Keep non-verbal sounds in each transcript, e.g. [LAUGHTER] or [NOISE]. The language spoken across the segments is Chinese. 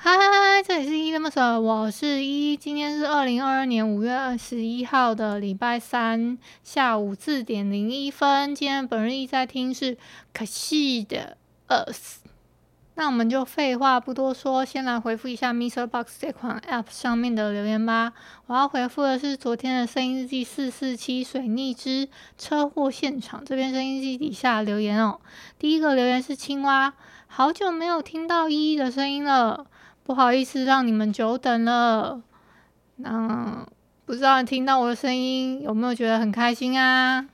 嗨嗨嗨，这里是依依恋不舍，我是一。今天是二零二二年五月二十一号的礼拜三下午四点零一分。今天本日一在听是可惜的 Us。那我们就废话不多说，先来回复一下 Mr. Box 这款 App 上面的留言吧。我要回复的是昨天的声音日记四四七水逆之车祸现场这边声音日记底下留言哦。第一个留言是青蛙，好久没有听到依依的声音了。不好意思，让你们久等了。那不知道你听到我的声音有没有觉得很开心啊？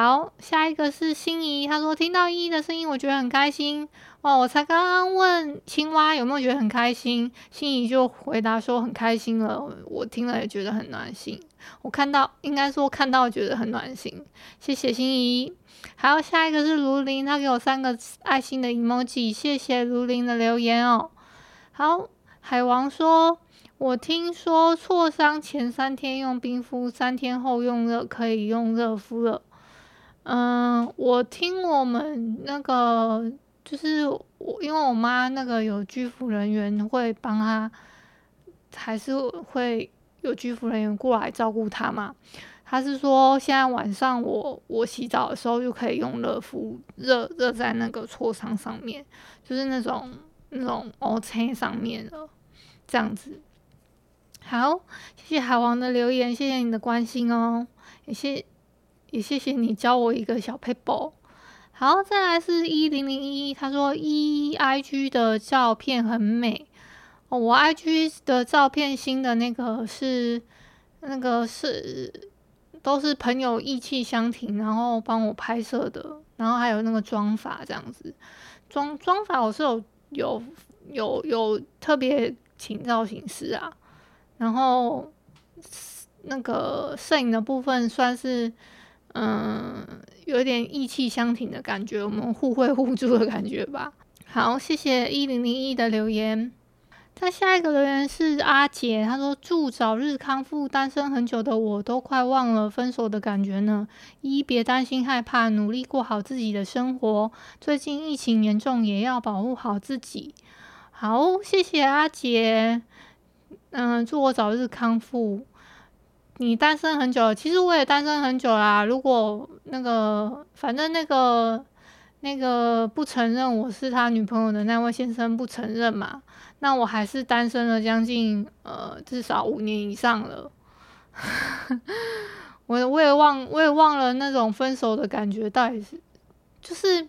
好，下一个是心仪，他说听到依依的声音，我觉得很开心。哇，我才刚刚问青蛙有没有觉得很开心，心仪就回答说很开心了。我听了也觉得很暖心。我看到，应该说看到觉得很暖心。谢谢心仪。还有下一个是卢林，他给我三个爱心的 emoji，谢谢卢林的留言哦。好，海王说：“我听说挫伤前三天用冰敷，三天后用热可以用热敷了。”嗯，我听我们那个就是我，因为我妈那个有居服人员会帮她，还是会有居服人员过来照顾她嘛。她是说现在晚上我我洗澡的时候就可以用热敷，热热在那个挫伤上面，就是那种。那种 OK 上面了，这样子。好，谢谢海王的留言，谢谢你的关心哦，也谢也谢谢你教我一个小撇步。好，再来是一零零一，他说一 IG 的照片很美哦，我 IG 的照片新的那个是那个是都是朋友意气相挺，然后帮我拍摄的，然后还有那个妆发这样子，妆妆发我是有。有有有特别请造型师啊，然后那个摄影的部分算是嗯有点义气相挺的感觉，我们互惠互助的感觉吧。好，谢谢一零零一的留言。再下一个留言是阿杰，他说祝早日康复，单身很久的我都快忘了分手的感觉呢。一别担心害怕，努力过好自己的生活。最近疫情严重，也要保护好自己。好，谢谢阿杰。嗯，祝我早日康复。你单身很久，其实我也单身很久啦。如果那个，反正那个那个不承认我是他女朋友的那位先生不承认嘛。那我还是单身了将近呃至少五年以上了，[LAUGHS] 我我也忘我也忘了那种分手的感觉到底是，就是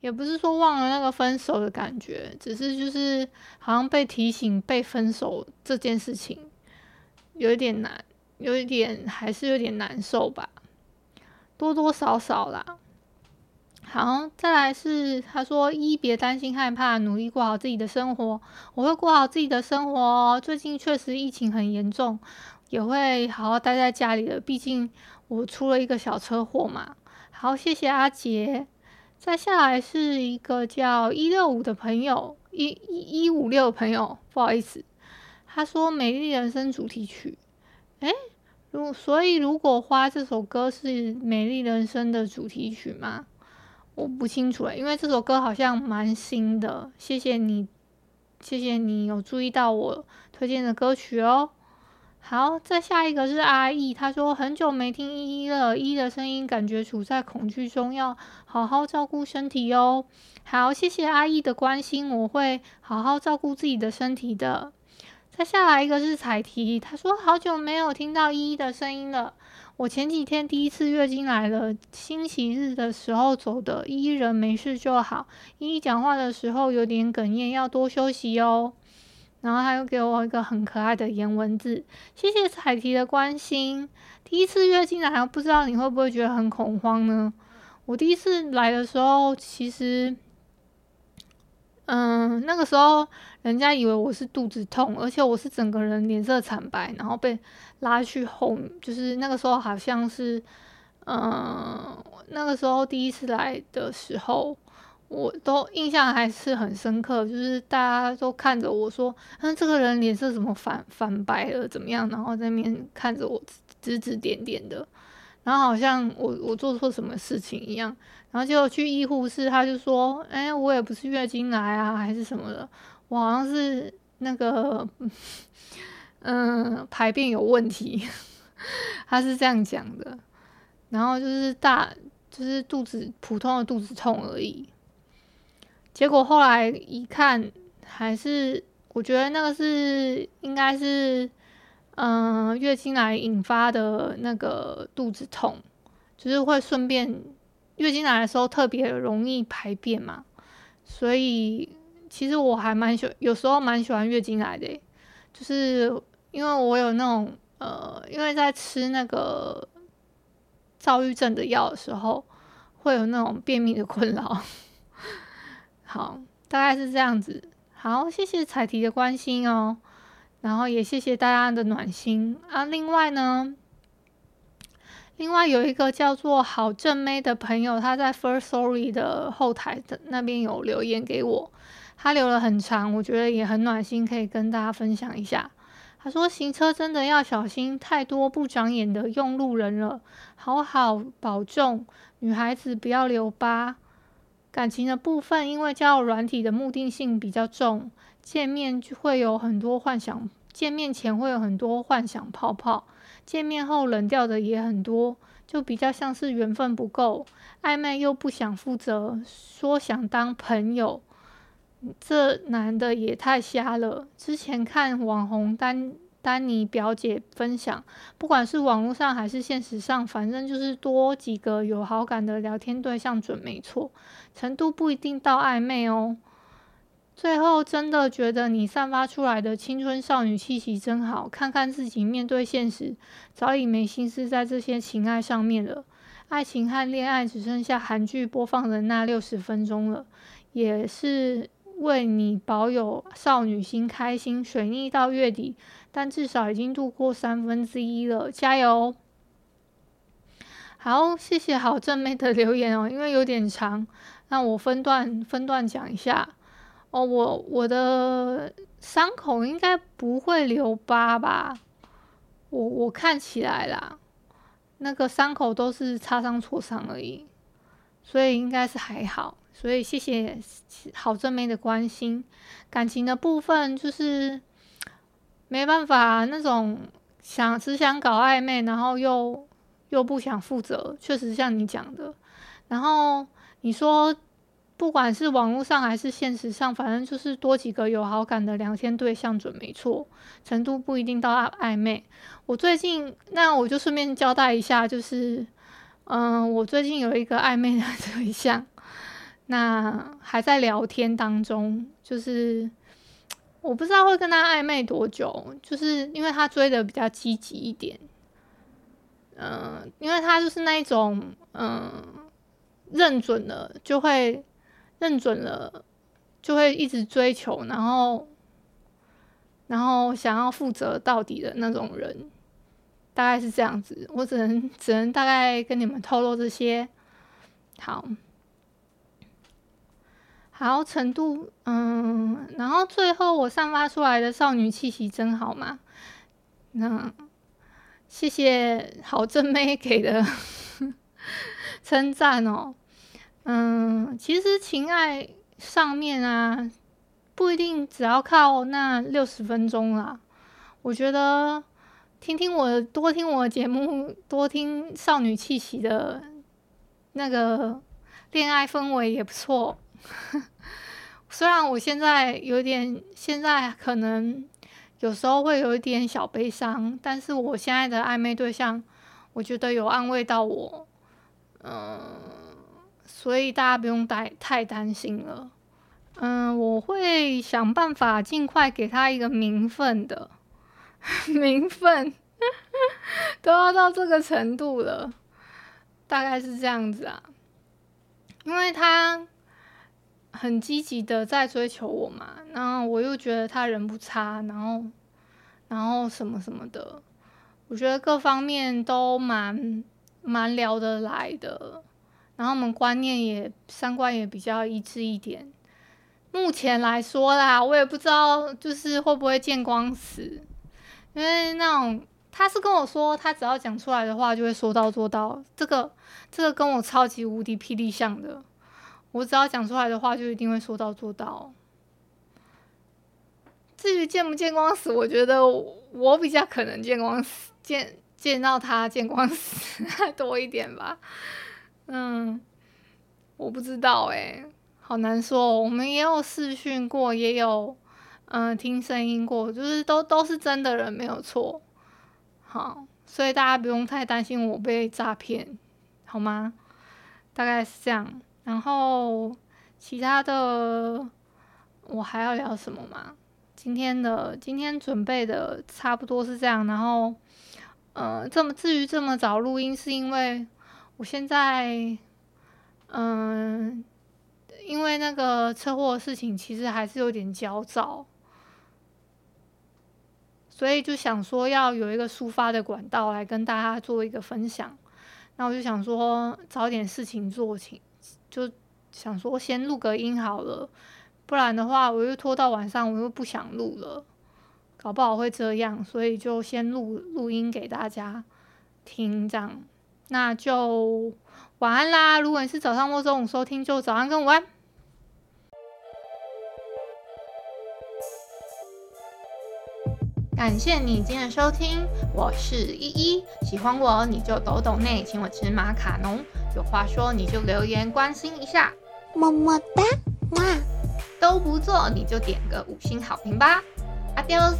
也不是说忘了那个分手的感觉，只是就是好像被提醒被分手这件事情有一点难，有一点还是有点难受吧，多多少少啦。好，再来是他说一别担心害怕，努力过好自己的生活。我会过好自己的生活哦。最近确实疫情很严重，也会好好待在家里的。毕竟我出了一个小车祸嘛。好，谢谢阿杰。再下来是一个叫一六五的朋友，一一一五六朋友，不好意思。他说《美丽人生》主题曲。诶，如所以如果花这首歌是《美丽人生》的主题曲吗？我不清楚诶，因为这首歌好像蛮新的。谢谢你，谢谢你有注意到我推荐的歌曲哦。好，再下一个是阿义，他说很久没听依依了，依依的声音感觉处在恐惧中，要好好照顾身体哦。好，谢谢阿义的关心，我会好好照顾自己的身体的。再下来一个是彩提，他说好久没有听到依依的声音了。我前几天第一次月经来了，星期日的时候走的，依依人没事就好。依依讲话的时候有点哽咽，要多休息哦。然后他又给我一个很可爱的颜文字，谢谢彩提的关心。第一次月经来，不知道你会不会觉得很恐慌呢？我第一次来的时候，其实，嗯，那个时候人家以为我是肚子痛，而且我是整个人脸色惨白，然后被拉去后面，就是那个时候好像是，嗯，那个时候第一次来的时候。我都印象还是很深刻，就是大家都看着我说：“嗯，这个人脸色怎么反反白了？怎么样？”然后在那边看着我指指点点的，然后好像我我做错什么事情一样。然后结果去医护室，他就说：“哎，我也不是月经来啊，还是什么的，我好像是那个嗯排便有问题。[LAUGHS] ”他是这样讲的。然后就是大就是肚子普通的肚子痛而已。结果后来一看，还是我觉得那个是应该是，嗯、月经来引发的那个肚子痛，就是会顺便月经来的时候特别容易排便嘛，所以其实我还蛮喜，有时候蛮喜欢月经来的，就是因为我有那种呃，因为在吃那个躁郁症的药的时候，会有那种便秘的困扰。[LAUGHS] 好，大概是这样子。好，谢谢彩提的关心哦，然后也谢谢大家的暖心啊。另外呢，另外有一个叫做好正妹的朋友，他在 First Story 的后台的那边有留言给我，他留了很长，我觉得也很暖心，可以跟大家分享一下。他说：“行车真的要小心，太多不长眼的用路人了，好好保重，女孩子不要留疤。”感情的部分，因为交友软体的目的性比较重，见面就会有很多幻想，见面前会有很多幻想泡泡，见面后冷掉的也很多，就比较像是缘分不够，暧昧又不想负责，说想当朋友，这男的也太瞎了。之前看网红单。丹尼表姐分享，不管是网络上还是现实上，反正就是多几个有好感的聊天对象准没错，程度不一定到暧昧哦。最后真的觉得你散发出来的青春少女气息真好，看看自己面对现实，早已没心思在这些情爱上面了。爱情和恋爱只剩下韩剧播放的那六十分钟了，也是为你保有少女心开心，水逆到月底。但至少已经度过三分之一了，加油！好，谢谢好正妹的留言哦，因为有点长，那我分段分段讲一下哦。我我的伤口应该不会留疤吧？我我看起来啦，那个伤口都是擦伤挫伤而已，所以应该是还好。所以谢谢好正妹的关心。感情的部分就是。没办法，那种想只想搞暧昧，然后又又不想负责，确实像你讲的。然后你说，不管是网络上还是现实上，反正就是多几个有好感的聊天对象准没错，程度不一定到暧昧。我最近，那我就顺便交代一下，就是，嗯、我最近有一个暧昧的对象，那还在聊天当中，就是。[TSK] 我不知道会跟他暧昧多久，就是因为他追的比较积极一点，嗯、因为他就是那一种，嗯、认准了就会认准了，就会一直追求，然后然后想要负责到底的那种人，大概是这样子。我只能只能大概跟你们透露这些，好。好，程度，嗯，然后最后我散发出来的少女气息真好嘛？那谢谢好正妹给的 [LAUGHS] 称赞哦。嗯，其实情爱上面啊，不一定只要靠那六十分钟啦。我觉得听听我多听我节目，多听少女气息的那个恋爱氛围也不错。[LAUGHS] 虽然我现在有点，现在可能有时候会有一点小悲伤，但是我现在的暧昧对象，我觉得有安慰到我，嗯，所以大家不用太太担心了。嗯，我会想办法尽快给他一个名分的，[LAUGHS] 名分都要到这个程度了，大概是这样子啊，因为他很积极的在追求我嘛，然后我又觉得他人不差，然后然后什么什么的，我觉得各方面都蛮蛮聊得来的。然后我们观念也三观也比较一致一点。目前来说啦，我也不知道就是会不会见光死，因为那种他是跟我说，他只要讲出来的话就会说到做到。这个这个跟我超级无敌霹雳像的，我只要讲出来的话就一定会说到做到。至于见不见光死，我觉得我比较可能见光死，见见到他见光死 [LAUGHS] 多一点吧。嗯，我不知道哎、欸，好难说。我们也有试训过，也有嗯听声音过，就是都都是真的人，没有错。好，所以大家不用太担心我被诈骗，好吗？大概是这样。然后其他的我还要聊什么吗？今天的今天准备的差不多是这样。然后呃，这么至于这么早录音，是因为。我现在，嗯，因为那个车祸的事情，其实还是有点焦躁，所以就想说要有一个抒发的管道来跟大家做一个分享。那我就想说找点事情做起，就想说先录个音好了，不然的话我又拖到晚上，我又不想录了，搞不好会这样，所以就先录录音给大家听，这样。那就晚安啦！如果你是早上或中午收听，就早安跟午安。感谢你今天的收听，我是依依。喜欢我你就抖抖内，请我吃马卡龙。有话说你就留言关心一下，么么哒，哇！都不做你就点个五星好评吧，Adios。